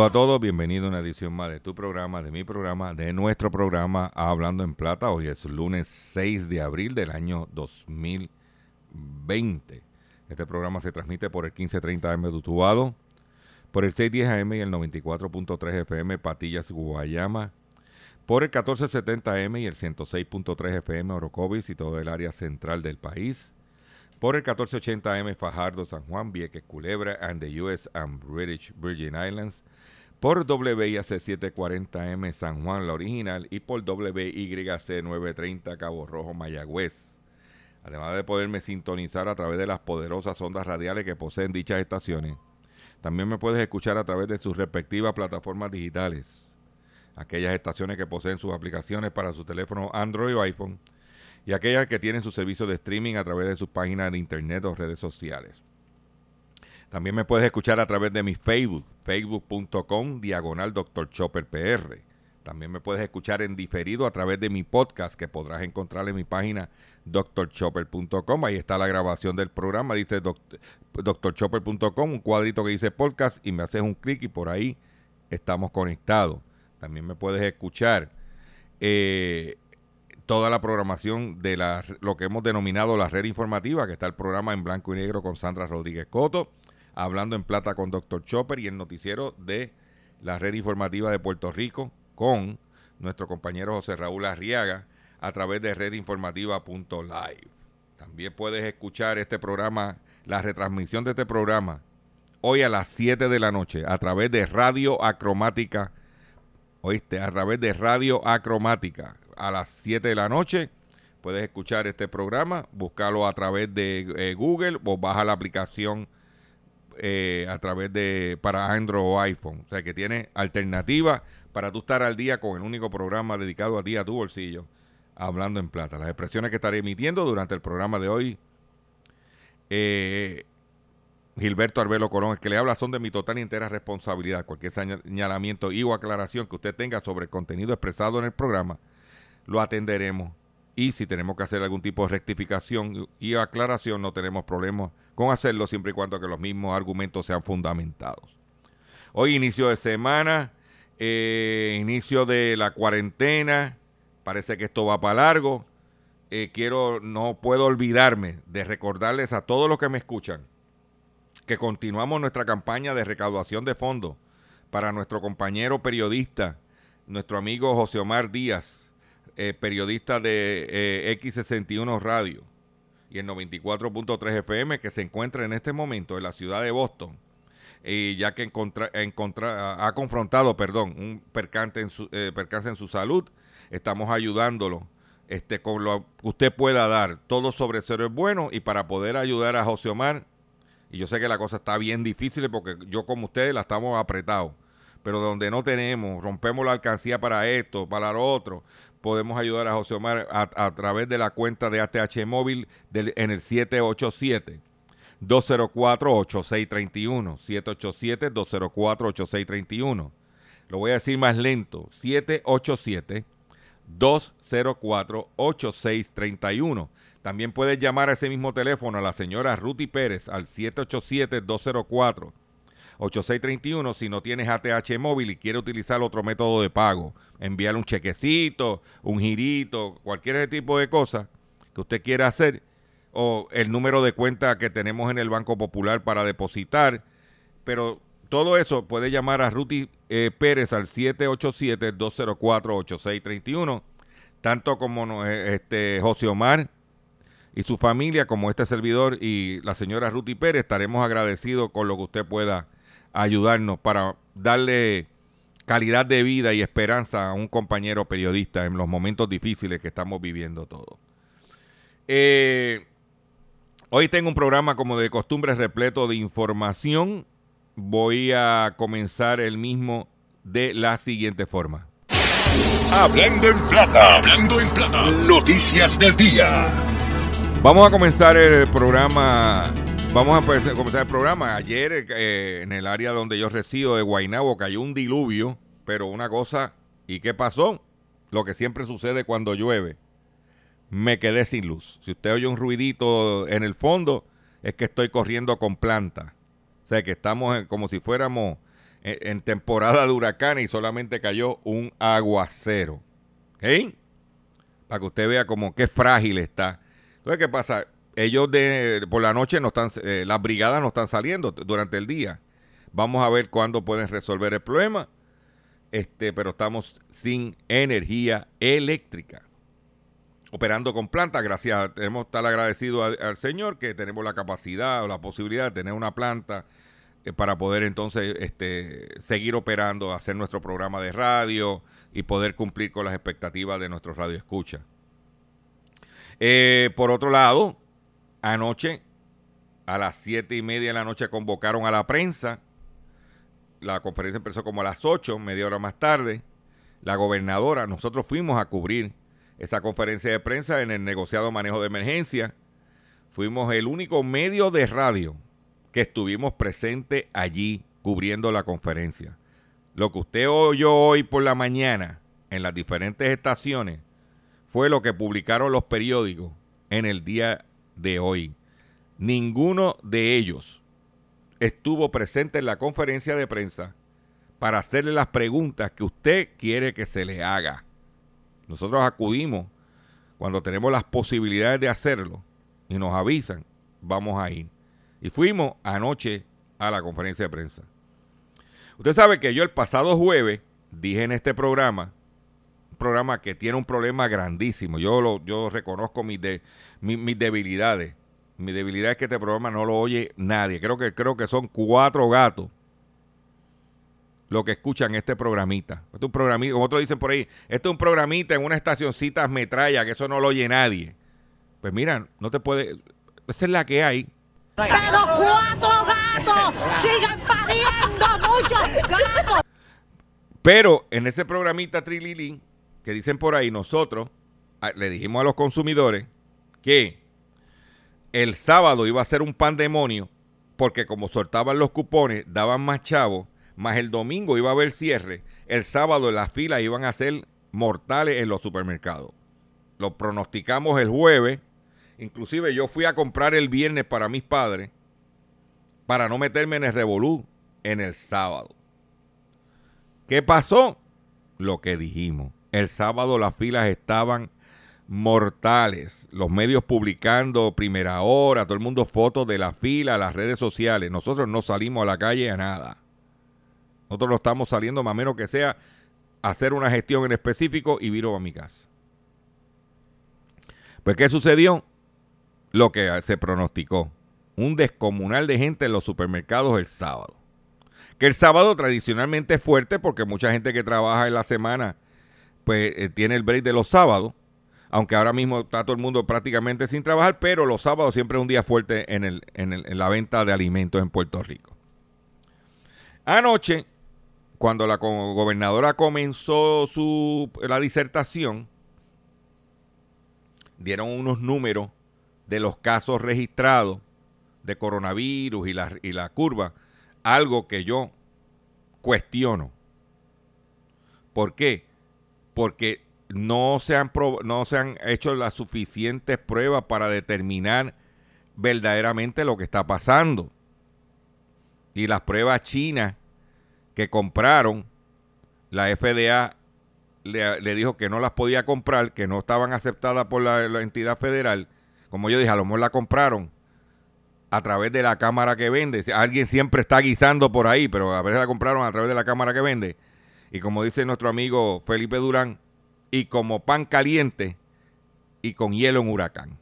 Saludos a todos, bienvenido a una edición más de tu programa, de mi programa, de nuestro programa Hablando en Plata. Hoy es lunes 6 de abril del año 2020. Este programa se transmite por el 1530 AM de Utuado, por el 610 AM y el 94.3 FM Patillas Guayama, por el 1470 AM y el 106.3 FM Orocovis y todo el área central del país, por el 1480 AM Fajardo, San Juan, Vieques, Culebra, and the US and British Virgin Islands, por WIAC 740 M San Juan, la original, y por WYC 930 Cabo Rojo, Mayagüez. Además de poderme sintonizar a través de las poderosas ondas radiales que poseen dichas estaciones, también me puedes escuchar a través de sus respectivas plataformas digitales. Aquellas estaciones que poseen sus aplicaciones para su teléfono Android o iPhone y aquellas que tienen su servicio de streaming a través de sus páginas de internet o redes sociales. También me puedes escuchar a través de mi Facebook, facebook.com, diagonal Dr. Chopper PR. También me puedes escuchar en diferido a través de mi podcast que podrás encontrar en mi página drchopper.com. Ahí está la grabación del programa, dice drchopper.com, un cuadrito que dice podcast y me haces un clic y por ahí estamos conectados. También me puedes escuchar eh, toda la programación de la, lo que hemos denominado la red informativa, que está el programa en blanco y negro con Sandra Rodríguez Coto, hablando en plata con Dr. Chopper y el noticiero de la red informativa de Puerto Rico con nuestro compañero José Raúl Arriaga a través de redinformativa.live. También puedes escuchar este programa, la retransmisión de este programa, hoy a las 7 de la noche a través de Radio Acromática oíste, a través de Radio Acromática a las 7 de la noche. Puedes escuchar este programa, búscalo a través de eh, Google o baja la aplicación eh, a través de para Android o iPhone. O sea que tiene alternativa para tú estar al día con el único programa dedicado a ti, a tu bolsillo, hablando en plata. Las expresiones que estaré emitiendo durante el programa de hoy, eh, Gilberto Arbelo Colón, el que le habla, son de mi total y entera responsabilidad. Cualquier señalamiento y o aclaración que usted tenga sobre el contenido expresado en el programa, lo atenderemos. Y si tenemos que hacer algún tipo de rectificación y aclaración, no tenemos problemas con hacerlo siempre y cuando que los mismos argumentos sean fundamentados. Hoy inicio de semana, eh, inicio de la cuarentena, parece que esto va para largo. Eh, quiero, no puedo olvidarme de recordarles a todos los que me escuchan que continuamos nuestra campaña de recaudación de fondos para nuestro compañero periodista, nuestro amigo José Omar Díaz, eh, periodista de eh, X61 Radio y el 94.3 FM, que se encuentra en este momento en la ciudad de Boston, y ya que ha confrontado, perdón, un percance en su, eh, percance en su salud, estamos ayudándolo este, con lo que usted pueda dar. Todo sobre cero es bueno y para poder ayudar a José Omar, y yo sé que la cosa está bien difícil porque yo como ustedes la estamos apretados. Pero donde no tenemos, rompemos la alcancía para esto, para lo otro, podemos ayudar a José Omar a, a través de la cuenta de ATH Móvil del- en el 787 204-8631. 787-204-8631. Lo voy a decir más lento. 787 204-8631. También puedes llamar a ese mismo teléfono a la señora Ruti Pérez al 787-204-8631 si no tienes ATH móvil y quiere utilizar otro método de pago. Enviarle un chequecito, un girito, cualquier tipo de cosa que usted quiera hacer o el número de cuenta que tenemos en el Banco Popular para depositar. Pero todo eso puede llamar a Ruti eh, Pérez al 787-204-8631. Tanto como eh, este, José Omar y su familia, como este servidor y la señora Ruti Pérez, estaremos agradecidos con lo que usted pueda ayudarnos para darle calidad de vida y esperanza a un compañero periodista en los momentos difíciles que estamos viviendo todos. Eh, hoy tengo un programa como de costumbre repleto de información. Voy a comenzar el mismo de la siguiente forma. Hablando en plata, hablando en plata, noticias del día. Vamos a comenzar el programa. Vamos a comenzar el programa. Ayer eh, en el área donde yo resido de Guaynabo cayó un diluvio, pero una cosa, ¿y qué pasó? Lo que siempre sucede cuando llueve. Me quedé sin luz. Si usted oye un ruidito en el fondo, es que estoy corriendo con planta. O sea que estamos como si fuéramos en, temporada de huracanes y solamente cayó un aguacero. ¿Ok? Para que usted vea como qué frágil está. Entonces, ¿qué pasa? Ellos de, por la noche no están, eh, las brigadas no están saliendo durante el día. Vamos a ver cuándo pueden resolver el problema. Este, pero estamos sin energía eléctrica. Operando con planta, gracias, tenemos que estar agradecidos al Señor que tenemos la capacidad o la posibilidad de tener una planta eh, para poder entonces este, seguir operando, hacer nuestro programa de radio y poder cumplir con las expectativas de nuestro radio escucha. Eh, por otro lado, anoche a las siete y media de la noche convocaron a la prensa. La conferencia empezó como a las 8, media hora más tarde. La gobernadora, nosotros fuimos a cubrir esa conferencia de prensa en el negociado manejo de emergencia. Fuimos el único medio de radio que estuvimos presentes allí cubriendo la conferencia. Lo que usted oyó hoy por la mañana en las diferentes estaciones fue lo que publicaron los periódicos en el día de hoy. Ninguno de ellos estuvo presente en la conferencia de prensa para hacerle las preguntas que usted quiere que se le haga. Nosotros acudimos cuando tenemos las posibilidades de hacerlo y nos avisan, vamos a ir. Y fuimos anoche a la conferencia de prensa. Usted sabe que yo el pasado jueves dije en este programa, programa que tiene un problema grandísimo. Yo lo, yo reconozco mis, de, mis, debilidades. Mi debilidad es que este programa no lo oye nadie. Creo que, creo que son cuatro gatos los que escuchan este programita. Este es un programita, como otros dicen por ahí, este es un programita en una estacioncita metralla, que eso no lo oye nadie. Pues mira, no te puede, esa es la que hay. Pero cuatro gatos sigan pariendo muchos gatos. Pero en ese programita Trililín, que dicen por ahí, nosotros le dijimos a los consumidores que el sábado iba a ser un pandemonio porque como soltaban los cupones, daban más chavos, más el domingo iba a haber cierre, el sábado las filas iban a ser mortales en los supermercados. Lo pronosticamos el jueves Inclusive yo fui a comprar el viernes para mis padres para no meterme en el revolú en el sábado. ¿Qué pasó? Lo que dijimos. El sábado las filas estaban mortales. Los medios publicando primera hora, todo el mundo fotos de la fila, las redes sociales. Nosotros no salimos a la calle a nada. Nosotros no estamos saliendo más menos que sea hacer una gestión en específico y viro a mi casa. Pues ¿qué sucedió? lo que se pronosticó. Un descomunal de gente en los supermercados el sábado. Que el sábado tradicionalmente es fuerte porque mucha gente que trabaja en la semana pues eh, tiene el break de los sábados. Aunque ahora mismo está todo el mundo prácticamente sin trabajar, pero los sábados siempre es un día fuerte en, la venta de alimentos en Puerto Rico. Anoche, cuando la gobernadora comenzó su, la disertación, dieron unos números de los casos registrados de coronavirus y la, y la curva, algo que yo cuestiono. ¿Por qué? Porque no se han, no se han hecho las suficientes pruebas para determinar verdaderamente lo que está pasando. Y las pruebas chinas que compraron, la FDA le, dijo que no las podía comprar, que no estaban aceptadas por la entidad federal como yo dije, a lo mejor la compraron a través de la cámara que vende. Alguien siempre está guisando por ahí, pero a veces la compraron a través de la cámara que vende. Y como dice nuestro amigo Felipe Durán, y como pan caliente y con hielo en huracán.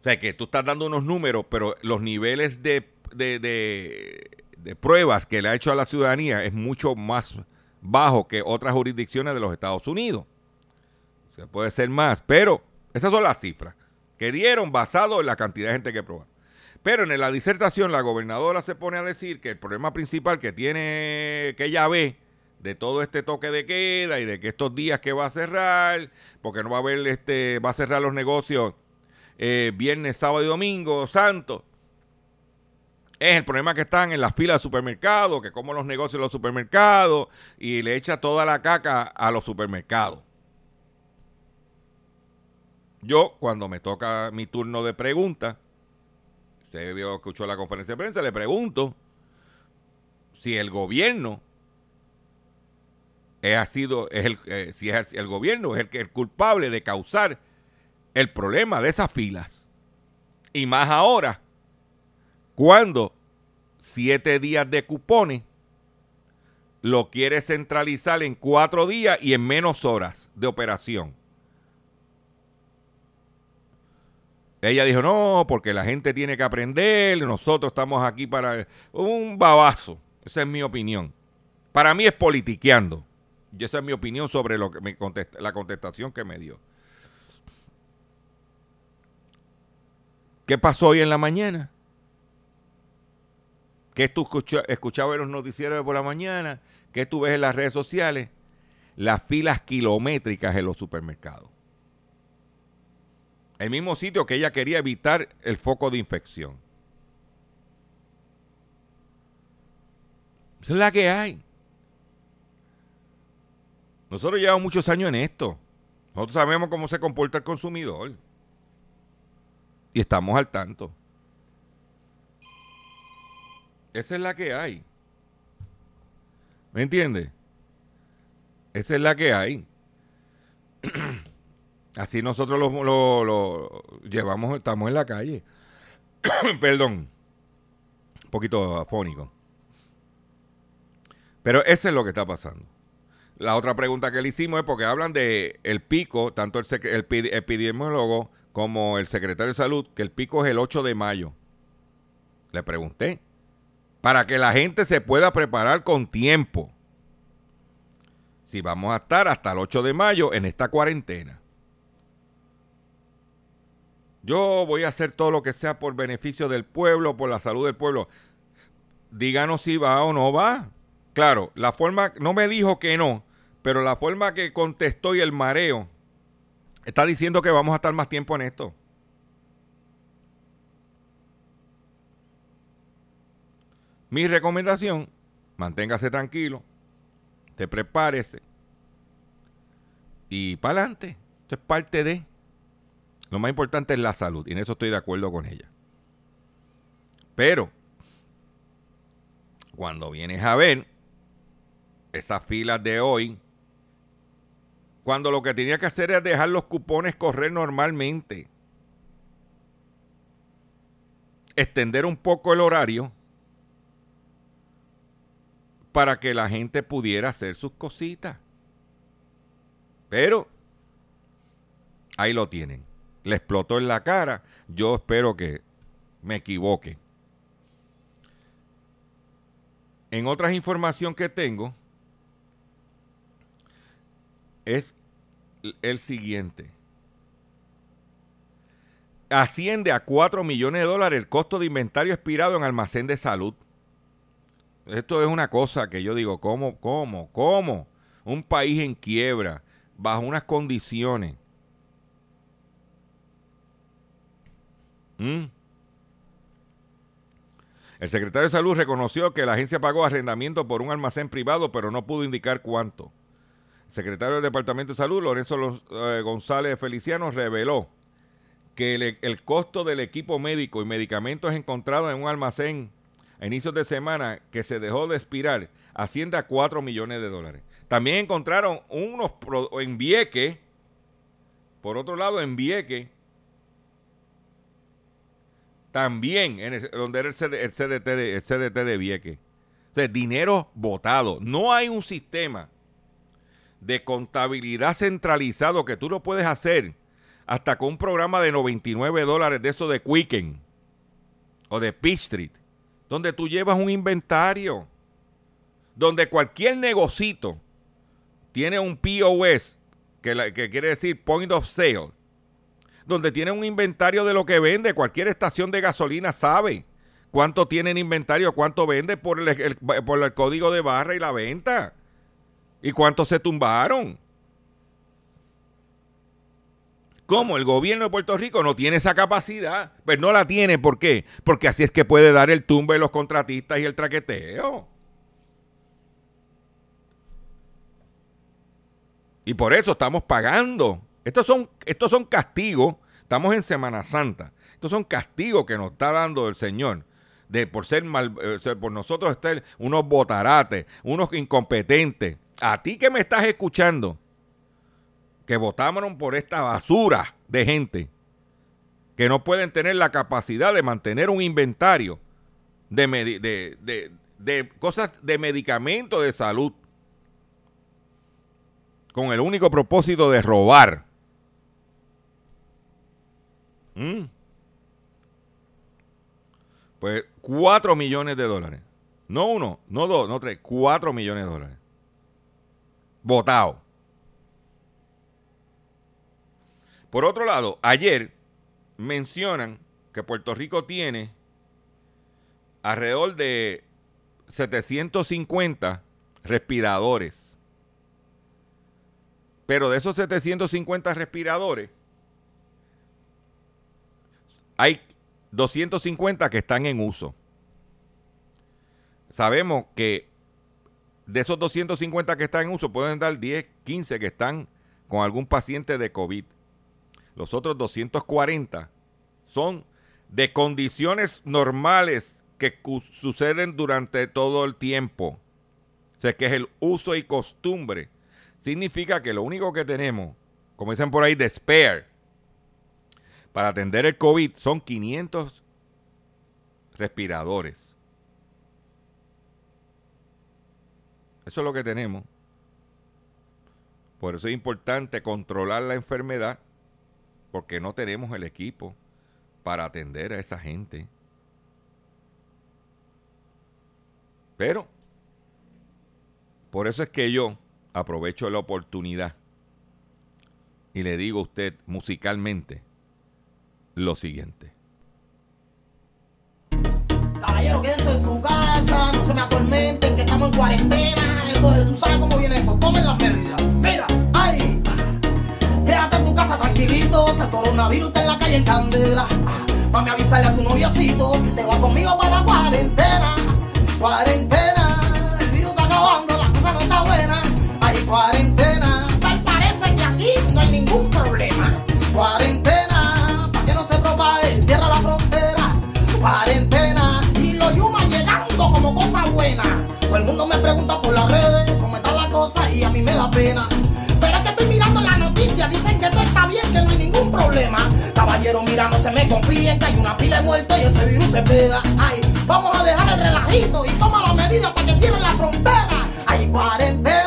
O sea, que tú estás dando unos números, pero los niveles de, de, de- pruebas que le ha hecho a la ciudadanía es mucho más bajo que otras jurisdicciones de los Estados Unidos. O sea, puede ser más, pero esas son las cifras que dieron basado en la cantidad de gente que probaron. Pero en la disertación la gobernadora se pone a decir que el problema principal que tiene, que ella ve de todo este toque de queda y de que estos días que va a cerrar, porque no va a haber, este, va a cerrar los negocios eh, viernes, sábado y domingo, santo. Es el problema que están en las filas de supermercados, que como los negocios de los supermercados y le echa toda la caca a los supermercados. Yo, cuando me toca mi turno de pregunta, usted vio, escuchó la conferencia de prensa, le pregunto si el gobierno es, ha sido, el, eh, si es el, gobierno es el, el culpable de causar el problema de esas filas. Y más ahora, cuando siete días de cupones lo quiere centralizar en cuatro días y en menos horas de operación. Ella dijo, no, porque la gente tiene que aprender, nosotros estamos aquí para un babazo. Esa es mi opinión. Para mí es politiqueando. Y esa es mi opinión sobre lo que me contesta- la contestación que me dio. ¿Qué pasó hoy en la mañana? ¿Qué tú escucha- escuchabas en los noticieros por la mañana? ¿Qué tú ves en las redes sociales? Las filas kilométricas en los supermercados. El mismo sitio que ella quería evitar el foco de infección. Esa es la que hay. Nosotros llevamos muchos años en esto. Nosotros sabemos cómo se comporta el consumidor. Y estamos al tanto. Esa es la que hay. ¿Me entiendes? Esa es la que hay. Así nosotros lo, lo- llevamos, estamos en la calle. Perdón. Un poquito afónico. Pero eso es lo que está pasando. La otra pregunta que le hicimos es porque hablan de el pico, tanto el, el epid- epidemiólogo como el secretario de salud, que el pico es el 8 de mayo. Le pregunté. Para que la gente se pueda preparar con tiempo. Si vamos a estar hasta el 8 de mayo en esta cuarentena. Yo voy a hacer todo lo que sea por beneficio del pueblo, por la salud del pueblo. Díganos si va o no va. Claro, la forma, no me dijo que no, pero la forma que contestó y el mareo está diciendo que vamos a estar más tiempo en esto. Mi recomendación, manténgase tranquilo, te prepárese y para adelante. Esto es parte de. Lo más importante es la salud y en eso estoy de acuerdo con ella. Pero, cuando vienes a ver esas filas de hoy, cuando lo que tenía que hacer es dejar los cupones correr normalmente, extender un poco el horario para que la gente pudiera hacer sus cositas. Pero ahí lo tienen. Le explotó en la cara. Yo espero que me equivoque. En otras información que tengo es el siguiente. Asciende a 4 millones de dólares el costo de inventario expirado en almacén de salud. Esto es una cosa que yo digo, ¿cómo, cómo, cómo? Un país en quiebra, bajo unas condiciones. ¿Mm? El secretario de Salud reconoció que la agencia pagó arrendamiento por un almacén privado, pero no pudo indicar cuánto. El secretario del Departamento de Salud, Lorenzo eh, González Feliciano, reveló que el, costo del equipo médico y medicamentos encontrados en un almacén a inicios de semana que se dejó de expirar asciende a 4 millones de dólares. También encontraron unos pro- en Vieque, por otro lado en Vieque, también en donde era el, el CDT de, el de dinero votado. No hay un sistema de contabilidad centralizado que tú lo puedes hacer hasta con un programa de 99 dólares de eso de Quicken o de Peach Street, donde tú llevas un inventario, donde cualquier negocito tiene un POS, que, la- que quiere decir Point of Sale, donde tiene un inventario de lo que vende. Cualquier estación de gasolina sabe cuánto tiene en inventario, cuánto vende por el, por el código de barra y la venta. Y cuánto se tumbaron. ¿Cómo? El gobierno de Puerto Rico no tiene esa capacidad. Pues no la tiene. ¿Por qué? Porque así es que puede dar el tumbe los contratistas y el traqueteo. Y por eso estamos pagando. Estos son, estos son castigos. Estamos en Semana Santa. Estos son castigos que nos está dando el Señor. De por ser mal, eh, por nosotros estar unos botarates, unos incompetentes. A ti que me estás escuchando, que votaron por esta basura de gente, que no pueden tener la capacidad de mantener un inventario de- de cosas de medicamentos de salud con el único propósito de robar. ¿Mm? Pues 4 millones de dólares. No uno, no dos, no tres, 4 millones de dólares. Votado. Por otro lado, ayer mencionan que Puerto Rico tiene alrededor de 750 respiradores. Pero de esos 750 respiradores, hay 250 que están en uso. Sabemos que de esos 250 que están en uso, pueden dar 10, 15 que están con algún paciente de COVID. Los otros 240 son de condiciones normales que suceden durante todo el tiempo. O sea, que es el uso y costumbre. Significa que lo único que tenemos, como dicen por ahí, de spare, para atender el COVID son 500 respiradores. Eso es lo que tenemos. Por eso es importante controlar la enfermedad, porque no tenemos el equipo para atender a esa gente. Pero, por eso es que yo aprovecho la oportunidad y le digo a usted musicalmente lo siguiente. Caballero, quédense en su casa, no se me atormenten, que estamos en cuarentena. Entonces, tú sabes cómo viene eso, tomen las medidas. Mira, ay, quédate en tu casa tranquilito, que el coronavirus está en la calle en candela. Mami, avisarle a tu noviocito que te va conmigo para la cuarentena. Cuarentena, el virus está acabando, la cosa no está buena. Ay, cuarentena, tal parece que aquí no hay ningún problema. Cuarentena, cosa buena. Todo el mundo me pregunta por las redes cómo está la cosa y a mí me da pena. Pero es que estoy mirando la noticia, dicen que todo está bien, que no hay ningún problema. Caballero, mira, no se me confíen, que hay una pila de muertos y ese virus se pega. Ay, vamos a dejar el relajito y toma las medidas para que cierren la frontera. Ay, cuarentena,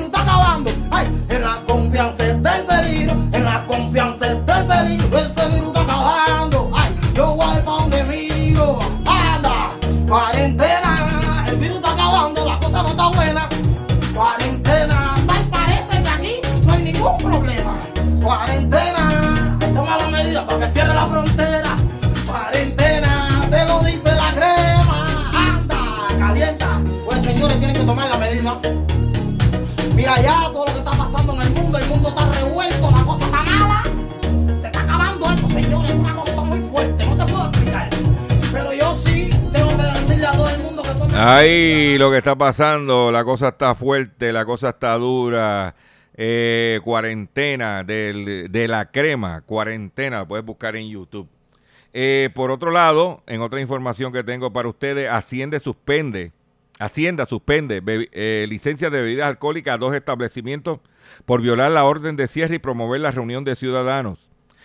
en casa Ahí lo que está pasando, la cosa está fuerte, la cosa está dura. Eh, cuarentena del- de la crema, cuarentena, la puedes buscar en YouTube. Eh, por otro lado, en otra información que tengo para ustedes, Hacienda suspende, Hacienda suspende eh, licencias de bebidas alcohólicas a dos establecimientos por violar la orden de cierre y promover la reunión de ciudadanos.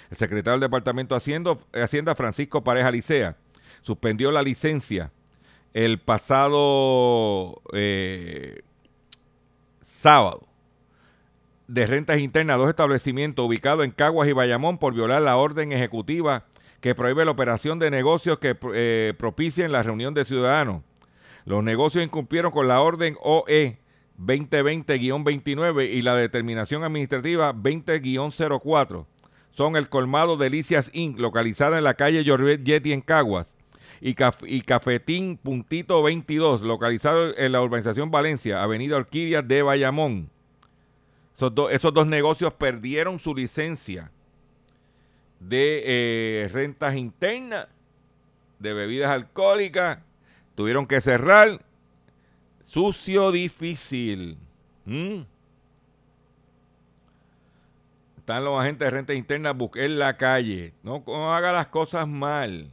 El secretario del Departamento de Hacienda, Hacienda Francisco Pareja Licea, suspendió la licencia el pasado eh, sábado de rentas internas dos establecimientos ubicados en Caguas y Bayamón por violar la orden ejecutiva que prohíbe la operación de negocios que eh, propicien la reunión de ciudadanos. Los negocios incumplieron con la orden OE 2020-29 y la determinación administrativa 20-04. Son el colmado Delicias Inc., localizada en la calle Jorvet Yeti en Caguas, y, Caf- y Cafetín Puntito 22, localizado en la urbanización Valencia, Avenida Orquídea de Bayamón. Esos, do- esos dos negocios perdieron su licencia de eh, rentas internas, de bebidas alcohólicas, tuvieron que cerrar. Sucio, difícil. ¿Mm? Están los agentes de renta interna en la calle. No haga las cosas mal.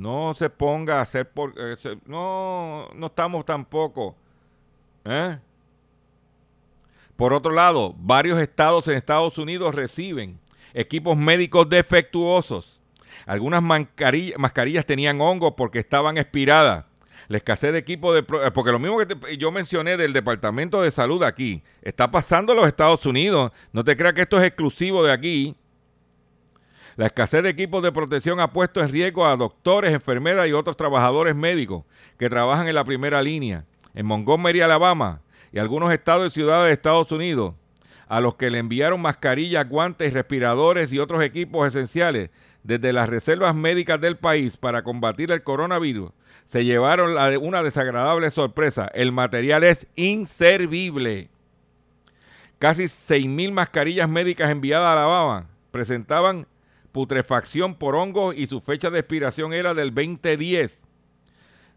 No se ponga a hacer por... eh, no, no estamos tampoco. ¿eh? Por otro lado, varios estados en Estados Unidos reciben equipos médicos defectuosos. Algunas mascarillas, tenían hongos porque estaban expiradas. La escasez de equipos de... eh, Porque lo mismo que te- yo mencioné del Departamento de Salud aquí, está pasando en los Estados Unidos. No te creas que esto es exclusivo de aquí. La escasez de equipos de protección ha puesto en riesgo a doctores, enfermeras y otros trabajadores médicos que trabajan en la primera línea. En Montgomery, Alabama, y algunos estados y ciudades de Estados Unidos, a los que le enviaron mascarillas, guantes, respiradores y otros equipos esenciales desde las reservas médicas del país para combatir el coronavirus, se llevaron una desagradable sorpresa. El material es inservible. Casi 6.000 mascarillas médicas enviadas a Alabama presentaban putrefacción por hongos y su fecha de expiración era del 2010.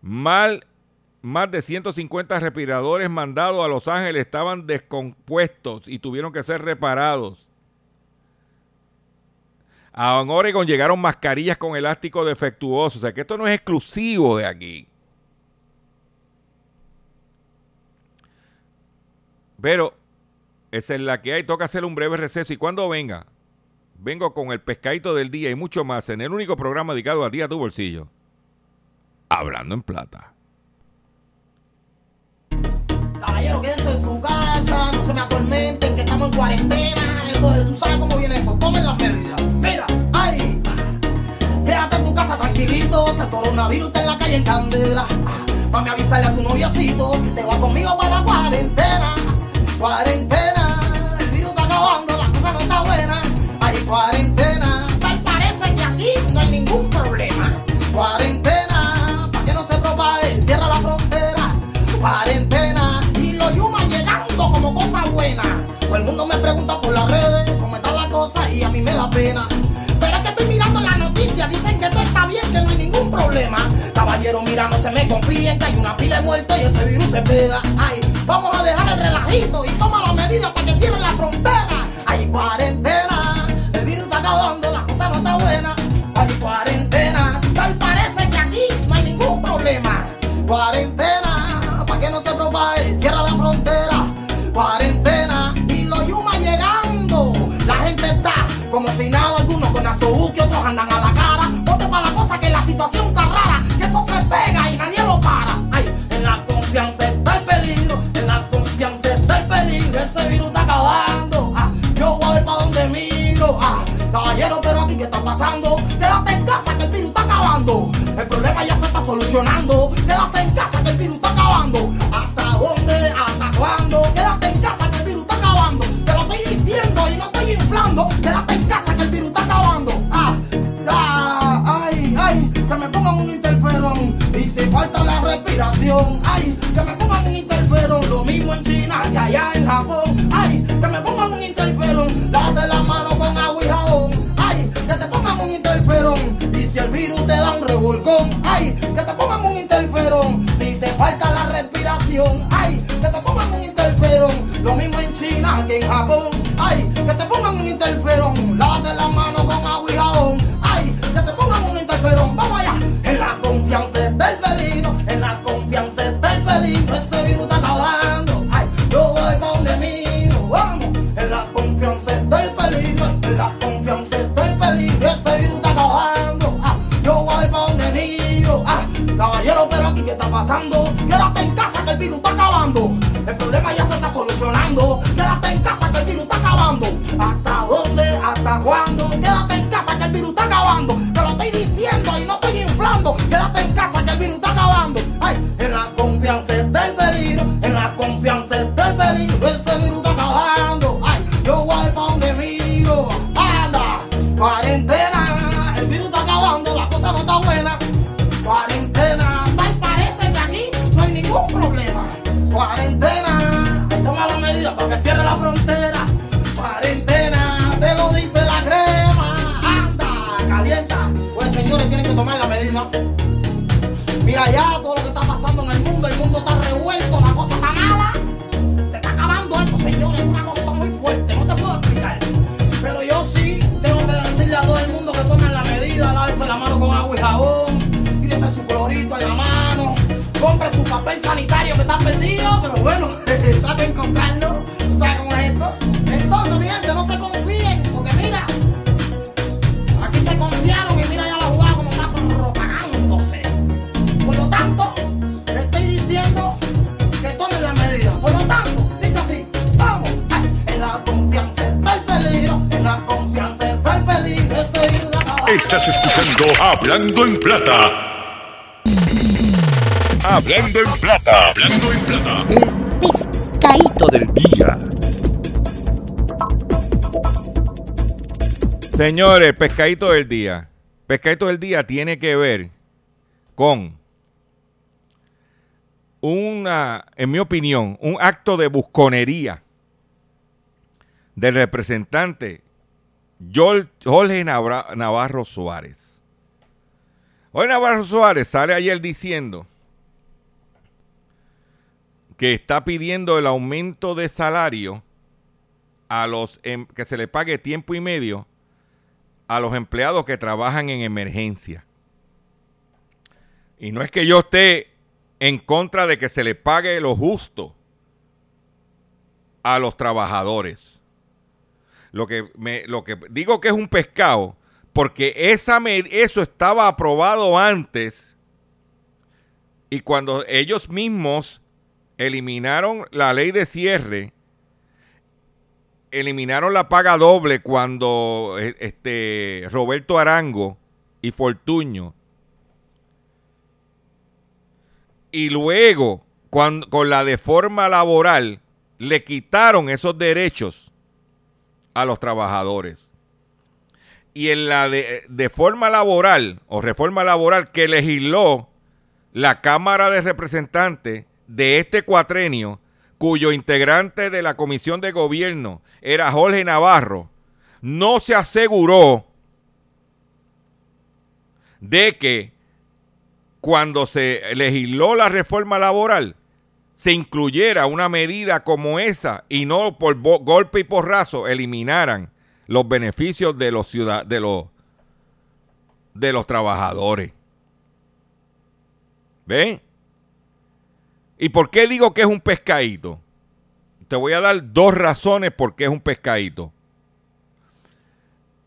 Mal, más de 150 respiradores mandados a Los Ángeles estaban descompuestos y tuvieron que ser reparados. A Oregon llegaron mascarillas con elástico defectuoso. O sea que esto no es exclusivo de aquí. Pero esa es la que hay. Toca hacer un breve receso. Y cuando venga, vengo con el pescadito del día y mucho más en el único programa dedicado a ti a tu bolsillo. Hablando en plata. Caballero, quédense en su casa, no se me atormenten, que estamos en cuarentena. Entonces, tú sabes cómo viene eso. Tomen las medidas. Mira, ay, quédate en tu casa tranquilito, que el coronavirus está en la calle en candela. Mami, avisarle a tu noviacito que te va conmigo para la cuarentena. Cuarentena, el virus está acabando, la cosa no está buena. Cuarentena, tal parece que aquí no hay ningún problema. Cuarentena, para que no se propague, cierra la frontera. Cuarentena, y los yumas llegando como cosa buena. Todo el mundo me pregunta por las redes cómo está la cosa y a mí me da pena. Pero es que estoy mirando la noticia, dicen que todo está bien, que no hay ningún problema. Caballero, mira, no se me confíen, que hay una pila de muertos y ese virus se pega. Ay, vamos a dejar el relajito y toma las medidas para que cierren la frontera. Hay cuarentena, Cuarentena, para que no se propague, cierra la frontera. Cuarentena, y los yuma llegando. La gente está como si nada, algunos con azuki, otros andan a la cara. Ponte para la cosa que la situación está rara, que eso se pega y nadie lo para. Ay, en la confianza está el peligro, en la confianza está el peligro, ese virus está acabando. Ah, yo voy para donde miro, ah, caballero, pero aquí qué está pasando, quédate en casa. El problema ya se está solucionando. Quédate en casa que el virus está acabando. ¿Hasta dónde? ¿Hasta cuándo? Quédate en casa que el virus está acabando. Te lo estoy diciendo y no estoy inflando. Quédate en casa que el virus está acabando. Ah, ah, ay, ay, que me pongan un interferón. Y si falta la respiración, ay, que me pongan un interferón. Lo mismo en China que allá en Japón. Ay, que te pongan un interferón. Lo mismo en China que en Japón, ay, que te pongan un interferón. Lávate la mano con bueno, trate de encontrarlo. ¿Sabes cómo es esto? Entonces, mi gente, no se confíen. Porque mira, aquí se confiaron y mira ya la jugada como está propagándose. Por lo tanto, le estoy diciendo que tomen la medida. Por lo tanto, dice así, vamos. En la confianza está el peligro, en la confianza está el peligro. Estás escuchando Hablando en Plata. Hablando en Plata. Hablando en Plata. Pescadito del día. Señores, pescadito del día. Pescadito del día tiene que ver con una, en mi opinión, un acto de busconería del representante Jorge Navarro Suárez. Jorge Navarro Suárez sale ayer diciendo que está pidiendo el aumento de salario a los em- que se le pague tiempo y medio a los empleados que trabajan en emergencia. Y no es que yo esté en contra de que se le pague lo justo a los trabajadores. Lo que, me, lo que digo que es un pescado, porque esa eso estaba aprobado antes y cuando ellos mismos eliminaron la ley de cierre, eliminaron la paga doble cuando eh, este Roberto Arango y Fortuño y luego cuando, con la deforma laboral le quitaron esos derechos a los trabajadores. Y en la de, de forma laboral o reforma laboral que legisló la Cámara de Representantes de este cuatrenio, cuyo integrante de la Comisión de Gobierno era Jorge Navarro, no se aseguró de que cuando se legisló la reforma laboral se incluyera una medida como esa y no por golpe y porrazo eliminaran los beneficios de los ciudad de los de los trabajadores. ¿Ven? ¿Y por qué digo que es un pescadito? Te voy a dar dos razones por qué es un pescadito.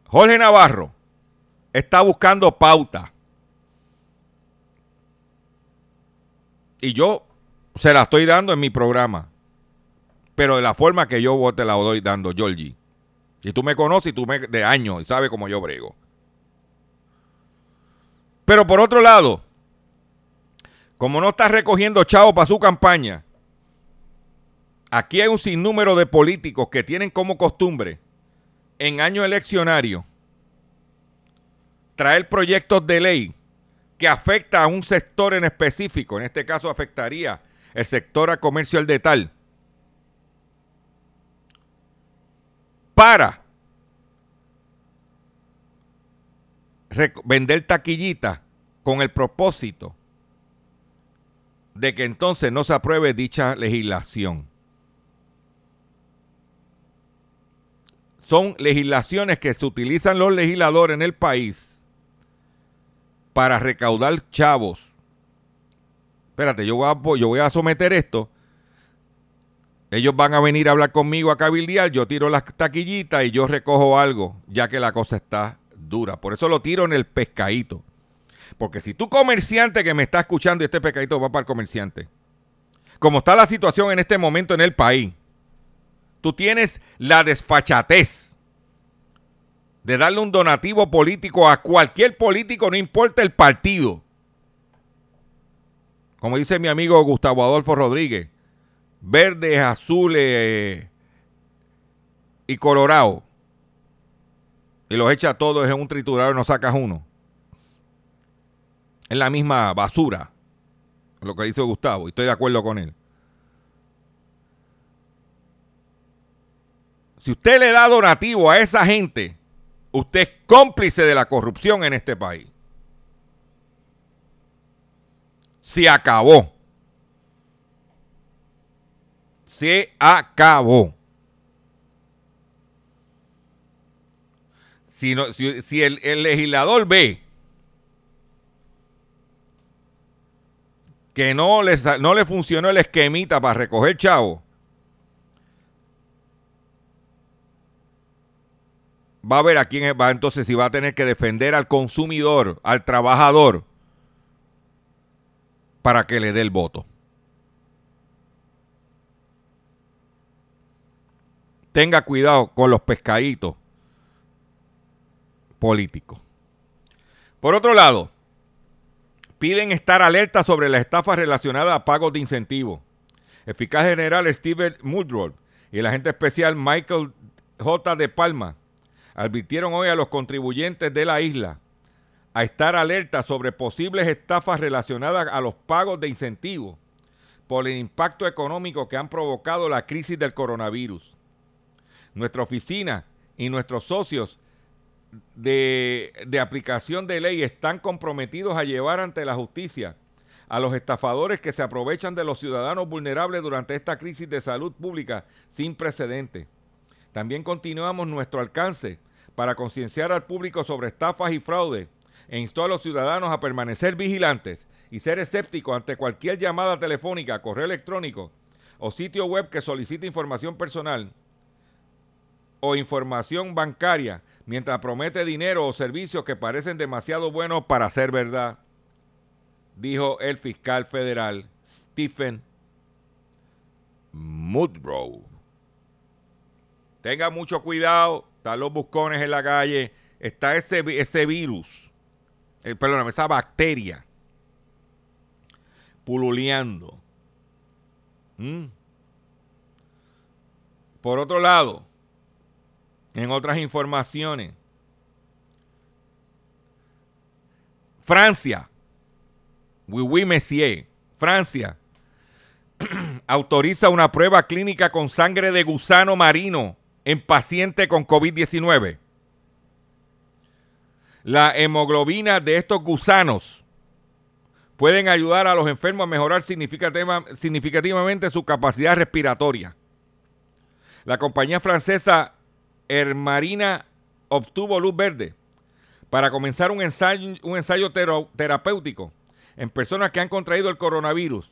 Jorge Navarro está buscando pauta. Y yo se la estoy dando en mi programa. Pero de la forma que yo te la doy dando, Georgie. Y tú me conoces y tú me de años y sabes cómo yo brego. Pero por otro lado, como no estás recogiendo chavo para su campaña, aquí hay un sinnúmero de políticos que tienen como costumbre en año eleccionario traer proyectos de ley que afecta a un sector en específico, en este caso afectaría el sector a comercio de tal, para vender taquillita con el propósito de que entonces no se apruebe dicha legislación. Son legislaciones que se utilizan los legisladores en el país para recaudar chavos. Espérate, yo voy a, yo voy a someter esto. Ellos van a venir a hablar conmigo a cabildear, yo tiro las taquillitas y yo recojo algo, ya que la cosa está dura. Por eso lo tiro en el pescadito. Porque si tú comerciante que me está escuchando y este pescadito va para el comerciante, como está la situación en este momento en el país, tú tienes la desfachatez de darle un donativo político a cualquier político, no importa el partido. Como dice mi amigo Gustavo Adolfo Rodríguez, verdes, azules eh, y colorado. Y los echa todos en un triturador y no sacas uno. Es la misma basura, lo que dice Gustavo, y estoy de acuerdo con él. Si usted le da donativo a esa gente, usted es cómplice de la corrupción en este país. Se acabó. Se acabó. Si, el, el legislador ve que no le, no le funcionó el esquemita para recoger chavo, va a ver a quién va entonces si va a tener que defender al consumidor, al trabajador, para que le dé el voto. Tenga cuidado con los pescaditos políticos. Por otro lado, piden estar alerta sobre la estafa relacionada a pagos de incentivos. El fiscal general Steven Muldrow y el agente especial Michael J. de Palma advirtieron hoy a los contribuyentes de la isla a estar alerta sobre posibles estafas relacionadas a los pagos de incentivos por el impacto económico que han provocado la crisis del coronavirus. Nuestra oficina y nuestros socios de, aplicación de ley están comprometidos a llevar ante la justicia a los estafadores que se aprovechan de los ciudadanos vulnerables durante esta crisis de salud pública sin precedentes. También continuamos nuestro alcance para concienciar al público sobre estafas y fraude e instó a los ciudadanos a permanecer vigilantes y ser escépticos ante cualquier llamada telefónica, correo electrónico o sitio web que solicite información personal o información bancaria mientras promete dinero o servicios que parecen demasiado buenos para ser verdad, dijo el fiscal federal Stephen Mudrow. Tenga mucho cuidado, están los buscones en la calle, está ese, ese virus, eh, perdóname, esa bacteria pululeando. ¿Mm? Por otro lado, en otras informaciones, Francia, Messier, Francia, autoriza una prueba clínica con sangre de gusano marino en paciente con COVID-19. La hemoglobina de estos gusanos pueden ayudar a los enfermos a mejorar significativamente su capacidad respiratoria. La compañía francesa Hermarina obtuvo luz verde para comenzar un ensayo, terapéutico en personas que han contraído el coronavirus.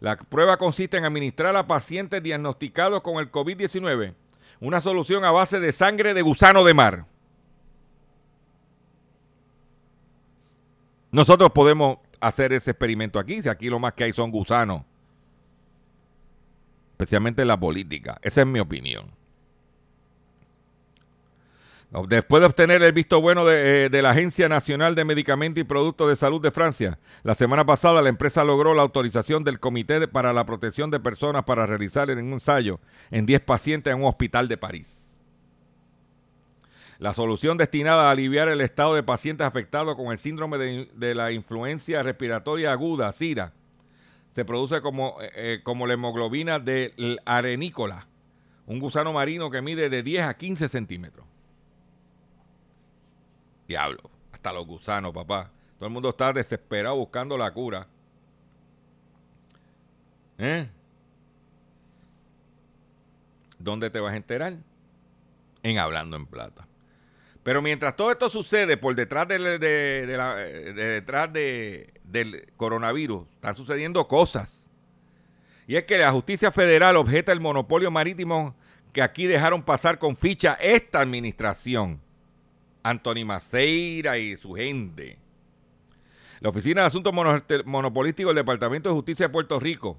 La prueba consiste en administrar a pacientes diagnosticados con el COVID-19 una solución a base de sangre de gusano de mar. Nosotros podemos hacer ese experimento aquí, si aquí lo más que hay son gusanos. Especialmente en la política. Esa es mi opinión. Después de obtener el visto bueno de, eh, de, la Agencia Nacional de Medicamentos y Productos de Salud de Francia, la semana pasada la empresa logró la autorización del Comité para la Protección de Personas para realizar un ensayo en 10 pacientes en un hospital de París. La solución destinada a aliviar el estado de pacientes afectados con el síndrome de, de la influencia respiratoria aguda, SIRA, se produce como, eh, eh como la hemoglobina del arenícola, un gusano marino que mide de 10 a 15 centímetros. Diablo, hasta los gusanos, papá. Todo el mundo está desesperado buscando la cura. ¿Eh? ¿Dónde te vas a enterar? En Hablando en Plata. Pero mientras todo esto sucede por detrás, de, de, de la, de detrás del coronavirus, están sucediendo cosas. Y es que la justicia federal objeta el monopolio marítimo que aquí dejaron pasar con ficha esta administración. Anthony Maceira y su gente. La Oficina de Asuntos Monopolísticos del Departamento de Justicia de Puerto Rico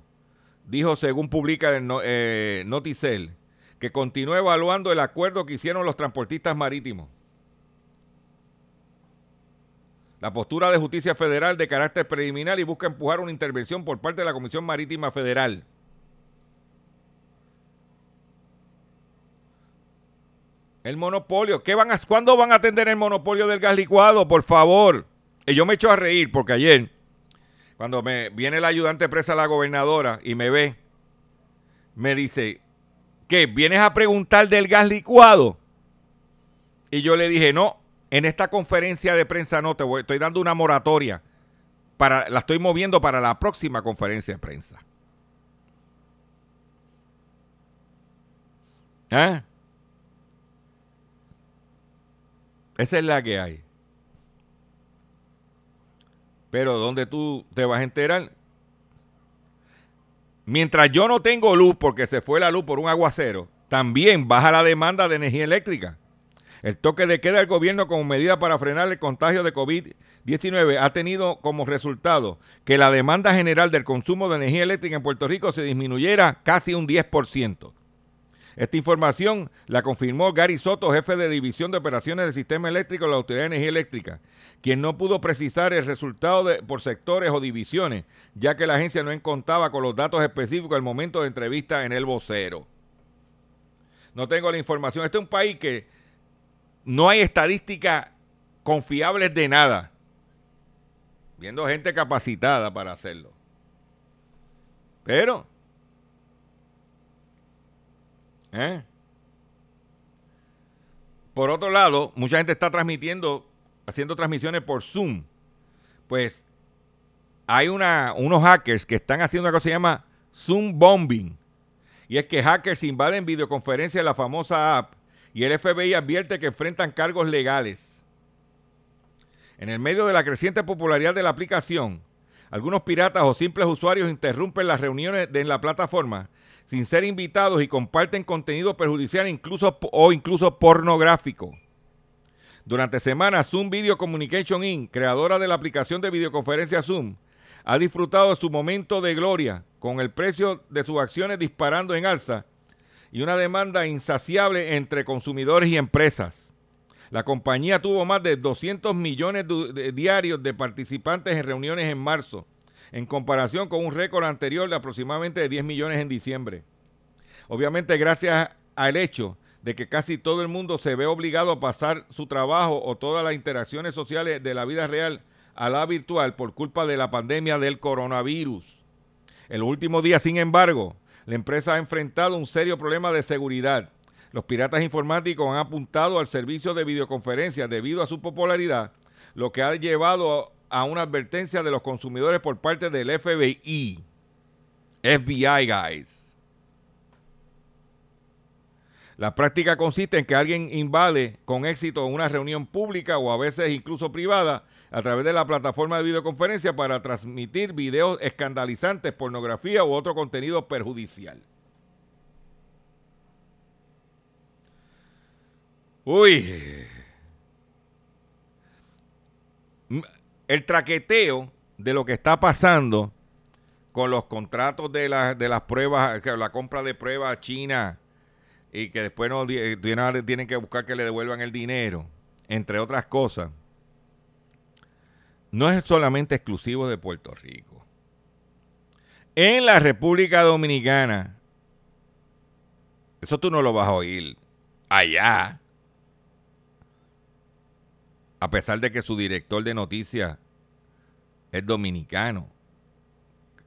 dijo, según publica el eh, Noticel, que continúa evaluando el acuerdo que hicieron los transportistas marítimos. La postura de justicia federal de carácter preliminar y busca empujar una intervención por parte de la Comisión Marítima Federal. El monopolio. ¿Qué van a, ¿Cuándo van a atender el monopolio del gas licuado? Por favor. Y yo me echo a reír porque ayer, cuando me viene el ayudante presa la gobernadora y me ve, me dice, ¿qué? ¿Vienes a preguntar del gas licuado? Y yo le dije, no, en esta conferencia de prensa no te voy, estoy dando una moratoria. Para, la estoy moviendo para la próxima conferencia de prensa. ¿Eh? Esa es la que hay. Pero ¿dónde tú te vas a enterar? Mientras yo no tengo luz porque se fue la luz por un aguacero, también baja la demanda de energía eléctrica. El toque de queda del gobierno como medida para frenar el contagio de COVID-19 ha tenido como resultado que la demanda general del consumo de energía eléctrica en Puerto Rico se disminuyera casi un 10%. Esta información la confirmó Gary Soto, jefe de División de Operaciones del Sistema Eléctrico de la Autoridad de Energía Eléctrica, quien no pudo precisar el resultado por sectores o divisiones, ya que la agencia no contaba con los datos específicos al momento de entrevista en el vocero. No tengo la información. Este es un país que no hay estadísticas confiables de nada. Viendo gente capacitada para hacerlo. Pero ¿Eh? Por otro lado, mucha gente está transmitiendo, haciendo transmisiones por Zoom. Pues hay una, unos hackers que están haciendo una cosa que se llama Zoom Bombing. Y es que hackers invaden videoconferencias de la famosa app y el FBI advierte que enfrentan cargos legales. En el medio de la creciente popularidad de la aplicación, algunos piratas o simples usuarios interrumpen las reuniones de, en la plataforma sin ser invitados y comparten contenido perjudicial incluso, o incluso pornográfico. Durante semanas, Zoom Video Communication Inc., creadora de la aplicación de videoconferencia Zoom, ha disfrutado de su momento de gloria, con el precio de sus acciones disparando en alza y una demanda insaciable entre consumidores y empresas. La compañía tuvo más de 200 millones diarios de participantes en reuniones en marzo, en comparación con un récord anterior de aproximadamente de 10 millones en diciembre. Obviamente gracias al hecho de que casi todo el mundo se ve obligado a pasar su trabajo o todas las interacciones sociales de la vida real a la virtual por culpa de la pandemia del coronavirus. El último día, sin embargo, la empresa ha enfrentado un serio problema de seguridad. Los piratas informáticos han apuntado al servicio de videoconferencia debido a su popularidad, lo que ha llevado a una advertencia de los consumidores por parte del FBI. FBI, guys. La práctica consiste en que alguien invade con éxito una reunión pública o a veces incluso privada a través de la plataforma de videoconferencia para transmitir videos escandalizantes, pornografía u otro contenido perjudicial. Uy el traqueteo de lo que está pasando con los contratos de, la- de las pruebas, la compra de pruebas china y que después no tienen tienen que buscar que le devuelvan el dinero, entre otras cosas, no es solamente exclusivo de Puerto Rico. En la República Dominicana, eso tú no lo vas a oír allá, a pesar de que su director de noticias es dominicano.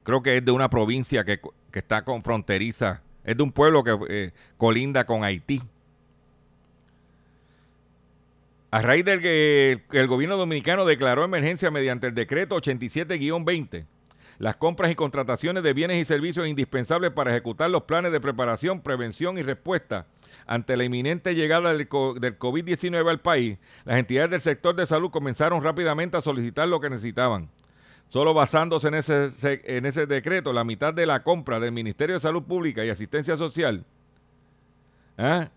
Creo que es de una provincia que, que está con fronteriza, es de un pueblo que eh, colinda con Haití. A raíz del que que el gobierno dominicano declaró emergencia mediante el decreto 87-20, las compras y contrataciones de bienes y servicios indispensables para ejecutar los planes de preparación, prevención y respuesta ante la inminente llegada del, co- del COVID-19 al país, las entidades del sector de salud comenzaron rápidamente a solicitar lo que necesitaban. Solo basándose en ese, se- en ese decreto, la mitad de la compra del Ministerio de Salud Pública y Asistencia Social ¿ah?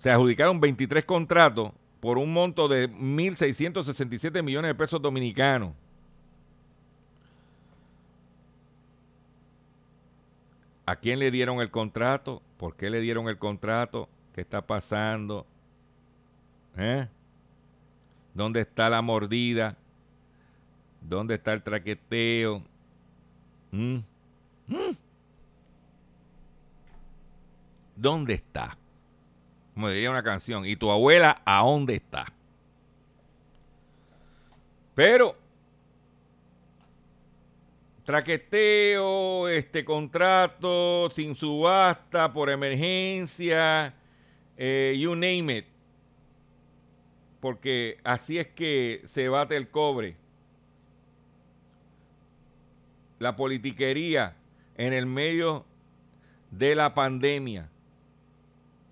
se adjudicaron 23 contratos por un monto de 1.667 millones de pesos dominicanos. ¿A quién le dieron el contrato? ¿Por qué le dieron el contrato? ¿Qué está pasando? ¿Eh? ¿Dónde está la mordida? ¿Dónde está el traqueteo? ¿Mm? ¿Mm? ¿Dónde está? Como diría una canción. ¿Y tu abuela a dónde está? Pero traqueteo, este contrato sin subasta, por emergencia, eh, you name it. Porque así es que se bate el cobre. La politiquería en el medio de la pandemia.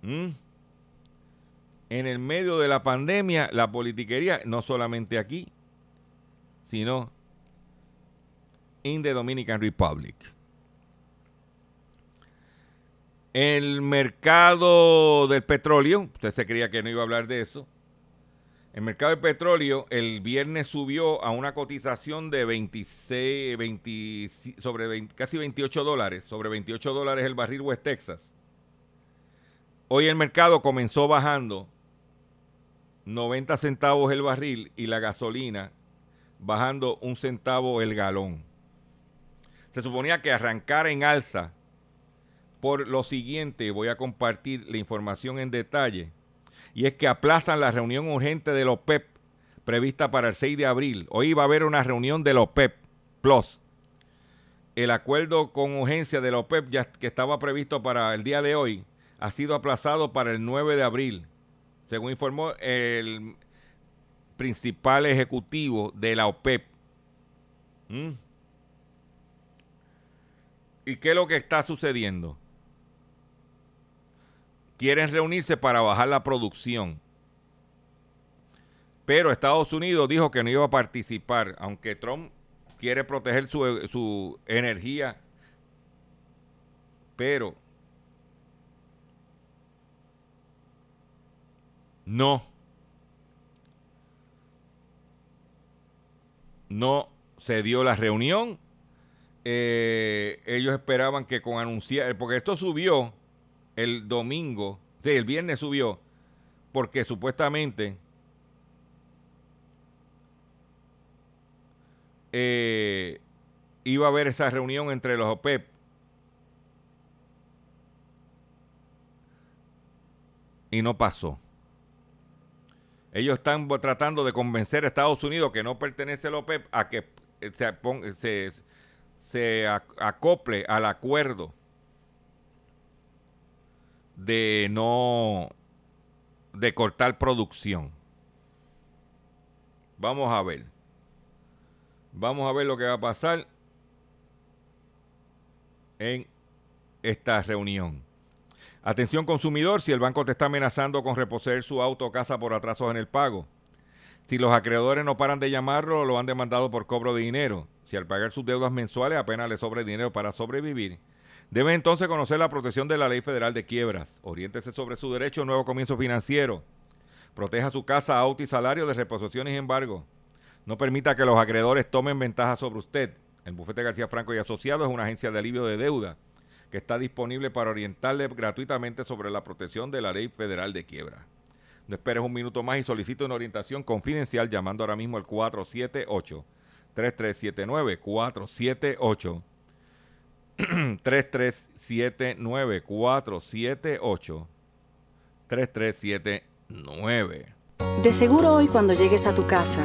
¿Mm? En el medio de la pandemia, la politiquería, no solamente aquí, sino in the Dominican Republic. El mercado del petróleo, usted se creía que no iba a hablar de eso. El mercado del petróleo el viernes subió a una cotización de 26, 20 sobre 20 casi 28 dólares, sobre 28 dólares el barril West Texas. Hoy el mercado comenzó bajando 90 centavos el barril y la gasolina bajando un centavo el galón. Se suponía que arrancara en alza. Por lo siguiente, voy a compartir la información en detalle. Y es que aplazan la reunión urgente de la OPEP prevista para el 6 de abril. Hoy va a haber una reunión de la OPEP Plus. El acuerdo con urgencia de la OPEP ya que estaba previsto para el día de hoy ha sido aplazado para el 9 de abril, según informó el principal ejecutivo de la OPEP. ¿Mm? ¿Y qué es lo que está sucediendo? Quieren reunirse para bajar la producción. Pero Estados Unidos dijo que no iba a participar, aunque Trump quiere proteger su, su energía. Pero no. No se dio la reunión. Eh, ellos esperaban que con anunciar, porque esto subió el domingo, sí, el viernes subió, porque supuestamente eh, iba a haber esa reunión entre los OPEP. Y no pasó. Ellos están tratando de convencer a Estados Unidos, que no pertenece a la OPEP, a que se, ponga, se, se acople al acuerdo de no de cortar producción. Vamos a ver. Vamos a ver lo que va a pasar en esta reunión. Atención consumidor, si el banco te está amenazando con reposer su auto o casa por atrasos en el pago. Si los acreedores no paran de llamarlo, lo han demandado por cobro de dinero. Si al pagar sus deudas mensuales apenas le sobre dinero para sobrevivir. Debe entonces conocer la protección de la Ley Federal de Quiebras. Oriéntese sobre su derecho a un nuevo comienzo financiero. Proteja su casa, auto y salario de reposiciones y embargo. No permita que los acreedores tomen ventaja sobre usted. El bufete García Franco y Asociados es una agencia de alivio de deuda que está disponible para orientarle gratuitamente sobre la protección de la ley federal de quiebra. No esperes un minuto más y solicita una orientación confidencial llamando ahora mismo al 478-3379-478. 3379-478. 3379. De seguro hoy cuando llegues a tu casa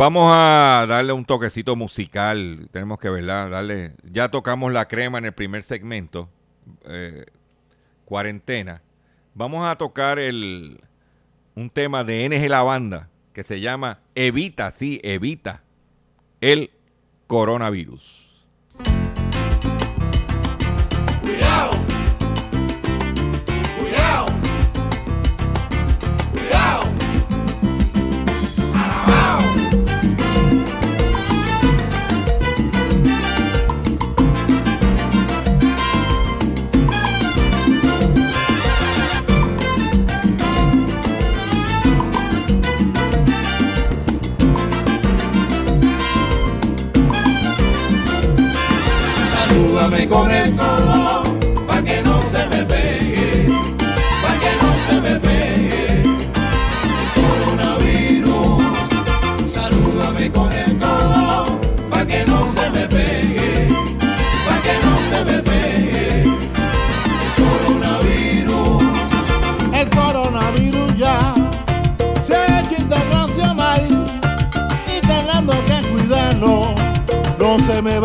vamos a darle un toquecito musical. Tenemos que, ¿verdad? Darle. Ya tocamos la crema en el primer segmento. Eh, cuarentena. Vamos a tocar el, un tema de NG La Banda que se llama Evita, sí, evita el coronavirus. Cuidado.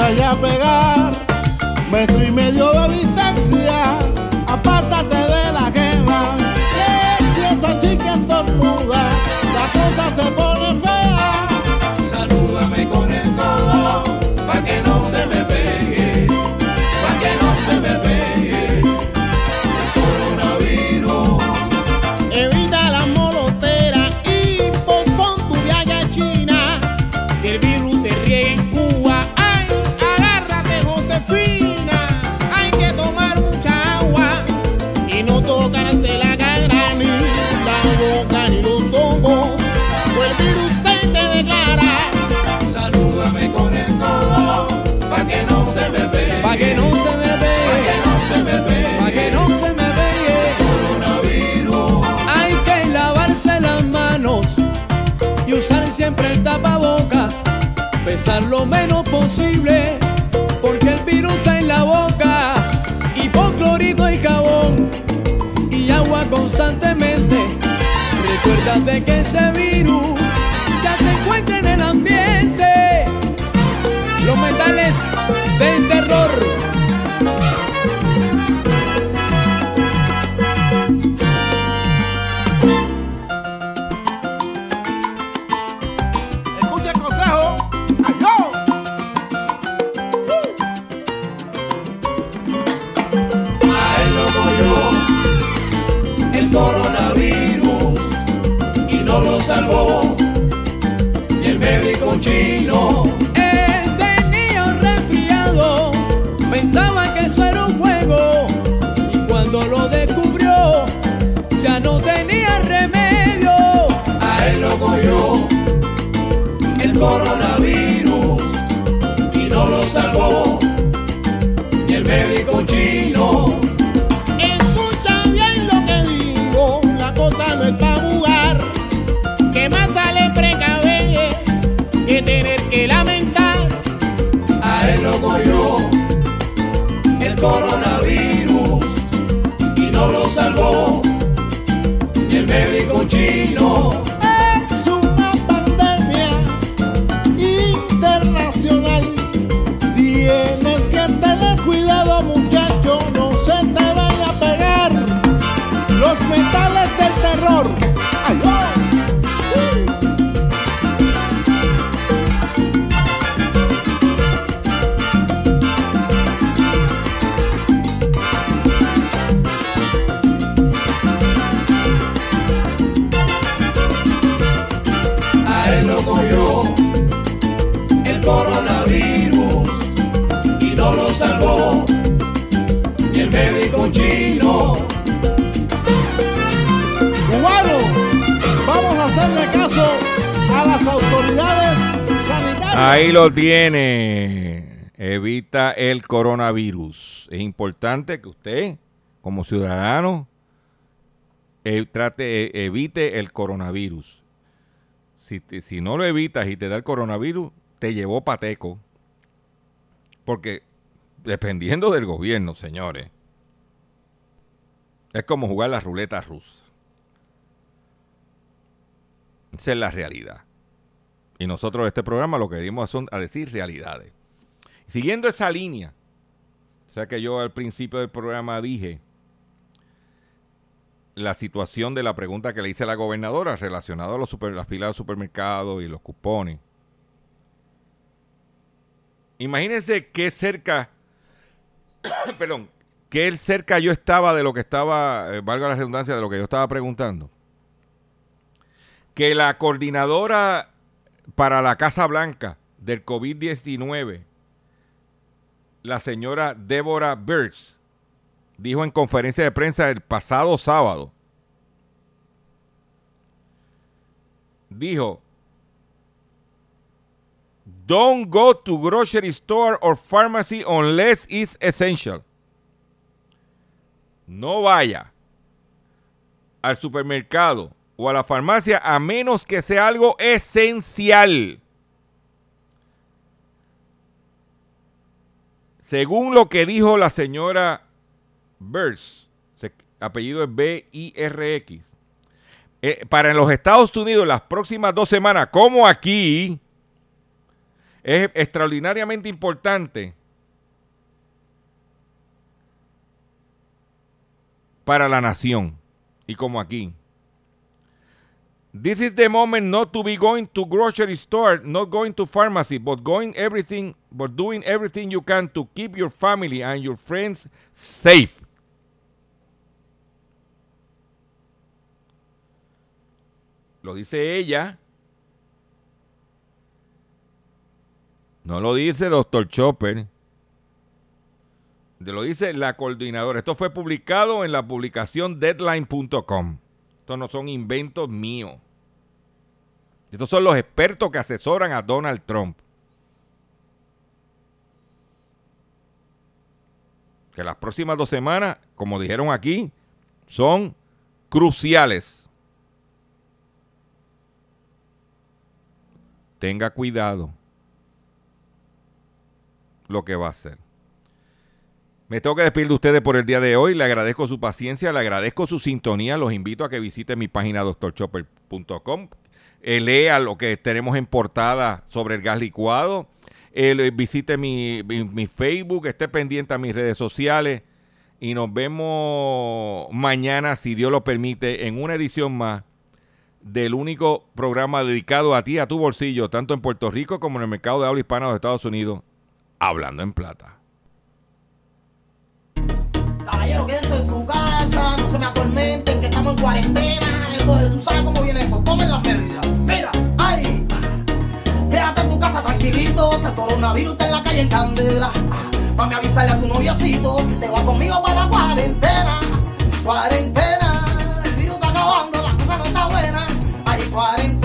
vaya a pegar. Metro y medio de vista camino. Ahí lo tiene. Evita el coronavirus. Es importante que usted, como ciudadano, trate, eh, evite el coronavirus. Si, no lo evitas y te da el coronavirus, te llevó pateco. Porque dependiendo del gobierno, señores, es como jugar la ruleta rusa. Esa es la realidad. Y nosotros este programa lo que venimos son a decir realidades. Siguiendo esa línea, o sea que yo al principio del programa dije la situación de la pregunta que le hice a la gobernadora relacionada a los super, de supermercados y los cupones. Imagínense qué cerca, perdón, qué cerca yo estaba de lo que estaba, eh, valga la redundancia, de lo que yo estaba preguntando. Que la coordinadora para la Casa Blanca del COVID-19, la señora Débora Birx, dijo en conferencia de prensa el pasado sábado, dijo, Don't go to grocery store or pharmacy unless it's essential. No vaya al supermercado o a la farmacia a menos que sea algo esencial. Según lo que dijo la señora Burns, apellido es B-I-R-X, eh, para los Estados Unidos las próximas dos semanas, como aquí, es extraordinariamente importante para la nación y como aquí. This is the moment not to be going to grocery store, not going to pharmacy, but going everything, but doing everything you can to keep your family and your friends safe. Lo dice ella. No lo dice Dr. Chopper. Lo dice la coordinadora. Esto fue publicado en la publicación deadline.com. Estos no son inventos míos. Estos son los expertos que asesoran a Donald Trump. Que las próximas dos semanas, como dijeron aquí, son cruciales. Tenga cuidado lo que va a hacer. Me tengo que despedir de ustedes por el día de hoy. Le agradezco su paciencia, le agradezco su sintonía. Los invito a que visiten mi página doctorchopper.com. Eh, lea lo que tenemos en portada sobre el gas licuado. Eh, visite mi, mi- Facebook, esté pendiente a mis redes sociales. Y nos vemos mañana, si Dios lo permite, en una edición más del único programa dedicado a ti, a tu bolsillo, tanto en Puerto Rico como en el mercado de habla hispana de Estados Unidos, hablando en plata. En su casa, no se me en cuarentena, entonces tú sabes cómo viene eso, tomen las medidas. Mira, ay, quédate en tu casa tranquilito, que el coronavirus está en la calle en candela. Mami, avisarle a tu noviacito que te va conmigo para la cuarentena, cuarentena. El virus está acabando, la cosa no está buena, ay, cuarentena.